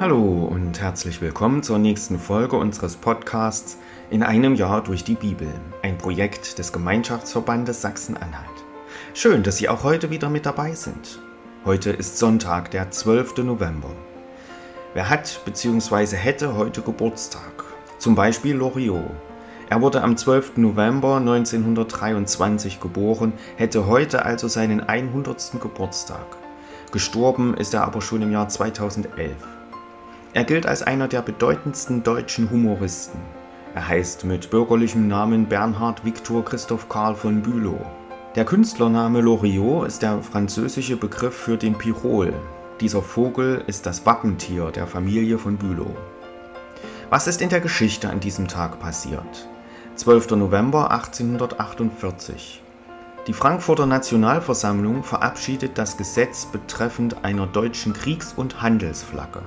Hallo und herzlich willkommen zur nächsten Folge unseres Podcasts In einem Jahr durch die Bibel, ein Projekt des Gemeinschaftsverbandes Sachsen-Anhalt. Schön, dass Sie auch heute wieder mit dabei sind. Heute ist Sonntag, der 12. November. Wer hat bzw. hätte heute Geburtstag? Zum Beispiel Loriot. Er wurde am 12. November 1923 geboren, hätte heute also seinen 100. Geburtstag. Gestorben ist er aber schon im Jahr 2011. Er gilt als einer der bedeutendsten deutschen Humoristen. Er heißt mit bürgerlichem Namen Bernhard Victor Christoph Karl von Bülow. Der Künstlername Loriot ist der französische Begriff für den Pirol. Dieser Vogel ist das Wappentier der Familie von Bülow. Was ist in der Geschichte an diesem Tag passiert? 12. November 1848. Die Frankfurter Nationalversammlung verabschiedet das Gesetz betreffend einer deutschen Kriegs- und Handelsflagge.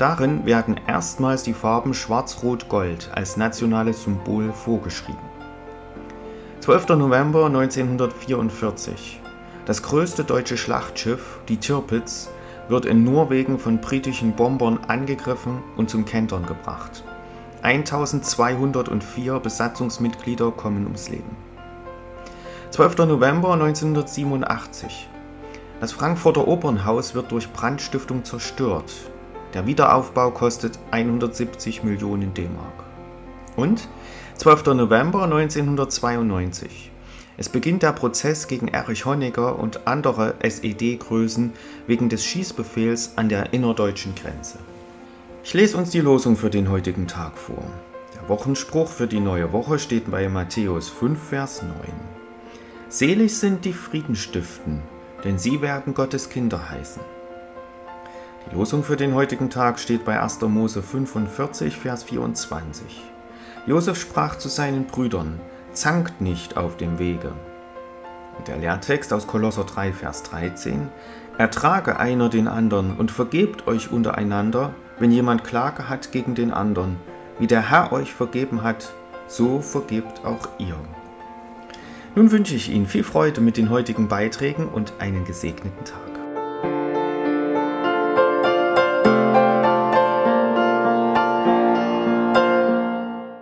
Darin werden erstmals die Farben Schwarz-Rot-Gold als nationales Symbol vorgeschrieben. 12. November 1944. Das größte deutsche Schlachtschiff, die Tirpitz, wird in Norwegen von britischen Bombern angegriffen und zum Kentern gebracht. 1204 Besatzungsmitglieder kommen ums Leben. 12. November 1987. Das Frankfurter Opernhaus wird durch Brandstiftung zerstört. Der Wiederaufbau kostet 170 Millionen D-Mark. Und 12. November 1992. Es beginnt der Prozess gegen Erich Honecker und andere SED-Größen wegen des Schießbefehls an der innerdeutschen Grenze. Ich lese uns die Losung für den heutigen Tag vor. Der Wochenspruch für die neue Woche steht bei Matthäus 5, Vers 9. Selig sind die Friedenstiften, denn sie werden Gottes Kinder heißen. Die Losung für den heutigen Tag steht bei 1. Mose 45, Vers 24. Josef sprach zu seinen Brüdern: Zankt nicht auf dem Wege. Und der Lehrtext aus Kolosser 3, Vers 13: Ertrage einer den anderen und vergebt euch untereinander, wenn jemand Klage hat gegen den anderen. Wie der Herr euch vergeben hat, so vergebt auch ihr. Nun wünsche ich Ihnen viel Freude mit den heutigen Beiträgen und einen gesegneten Tag.